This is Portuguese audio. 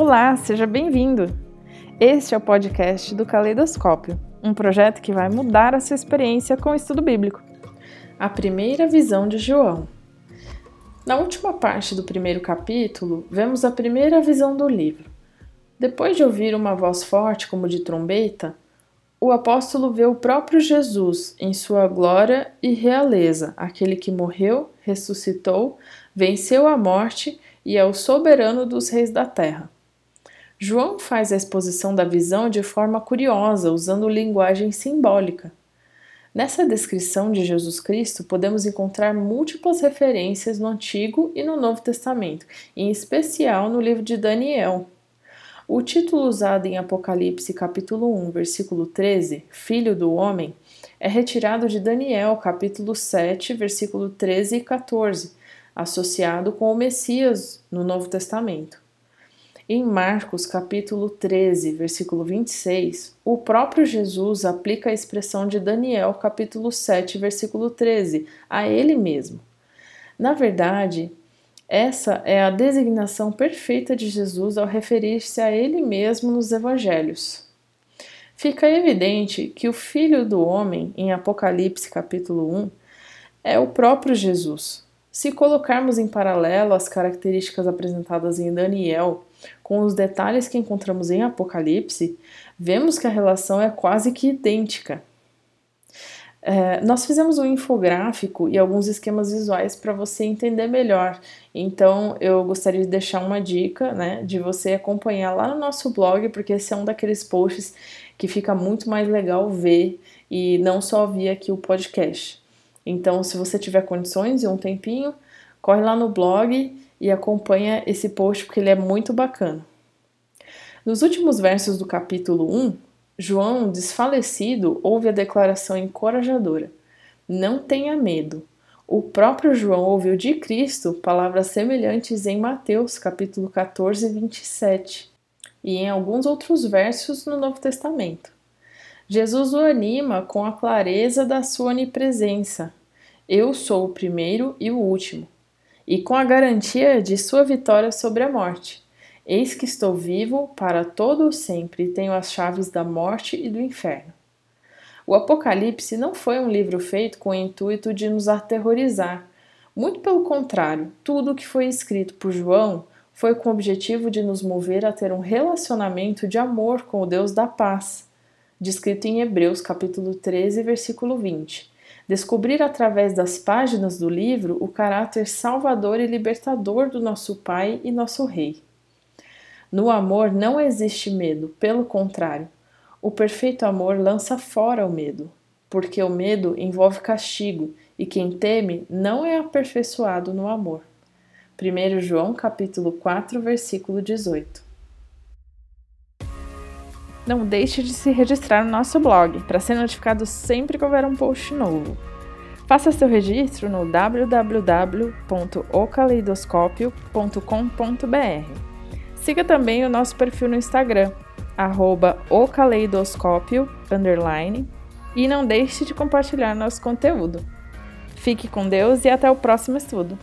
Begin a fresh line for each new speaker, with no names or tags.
Olá, seja bem-vindo! Este é o podcast do Caleidoscópio, um projeto que vai mudar a sua experiência com o estudo bíblico. A primeira visão de João. Na última parte do primeiro capítulo, vemos a primeira visão do livro. Depois de ouvir uma voz forte como de trombeta, o apóstolo vê o próprio Jesus em sua glória e realeza, aquele que morreu, ressuscitou, venceu a morte e é o soberano dos reis da terra. João faz a exposição da visão de forma curiosa, usando linguagem simbólica. Nessa descrição de Jesus Cristo, podemos encontrar múltiplas referências no Antigo e no Novo Testamento, em especial no livro de Daniel. O título usado em Apocalipse capítulo 1, versículo 13, Filho do Homem, é retirado de Daniel capítulo 7, versículo 13 e 14, associado com o Messias no Novo Testamento. Em Marcos capítulo 13, versículo 26, o próprio Jesus aplica a expressão de Daniel capítulo 7, versículo 13 a ele mesmo. Na verdade, essa é a designação perfeita de Jesus ao referir-se a ele mesmo nos evangelhos. Fica evidente que o Filho do Homem, em Apocalipse capítulo 1, é o próprio Jesus. Se colocarmos em paralelo as características apresentadas em Daniel com os detalhes que encontramos em Apocalipse, vemos que a relação é quase que idêntica. É, nós fizemos um infográfico e alguns esquemas visuais para você entender melhor. Então, eu gostaria de deixar uma dica, né, de você acompanhar lá no nosso blog, porque esse é um daqueles posts que fica muito mais legal ver e não só ouvir aqui o podcast. Então, se você tiver condições e um tempinho, corre lá no blog e acompanha esse post porque ele é muito bacana. Nos últimos versos do capítulo 1, João, desfalecido, ouve a declaração encorajadora: Não tenha medo. O próprio João ouviu de Cristo palavras semelhantes em Mateus, capítulo 14, 27, e em alguns outros versos no Novo Testamento. Jesus o anima com a clareza da sua onipresença. Eu sou o primeiro e o último e com a garantia de sua vitória sobre a morte. Eis que estou vivo para todo o sempre e tenho as chaves da morte e do inferno. O Apocalipse não foi um livro feito com o intuito de nos aterrorizar. Muito pelo contrário, tudo o que foi escrito por João foi com o objetivo de nos mover a ter um relacionamento de amor com o Deus da paz, descrito em Hebreus capítulo 13, versículo 20 descobrir através das páginas do livro o caráter salvador e libertador do nosso Pai e nosso Rei. No amor não existe medo, pelo contrário, o perfeito amor lança fora o medo, porque o medo envolve castigo e quem teme não é aperfeiçoado no amor. 1 João capítulo 4, versículo 18. Não deixe de se registrar no nosso blog para ser notificado sempre que houver um post novo. Faça seu registro no www.ocaleidoscopio.com.br. Siga também o nosso perfil no Instagram, arroba e não deixe de compartilhar nosso conteúdo. Fique com Deus e até o próximo estudo!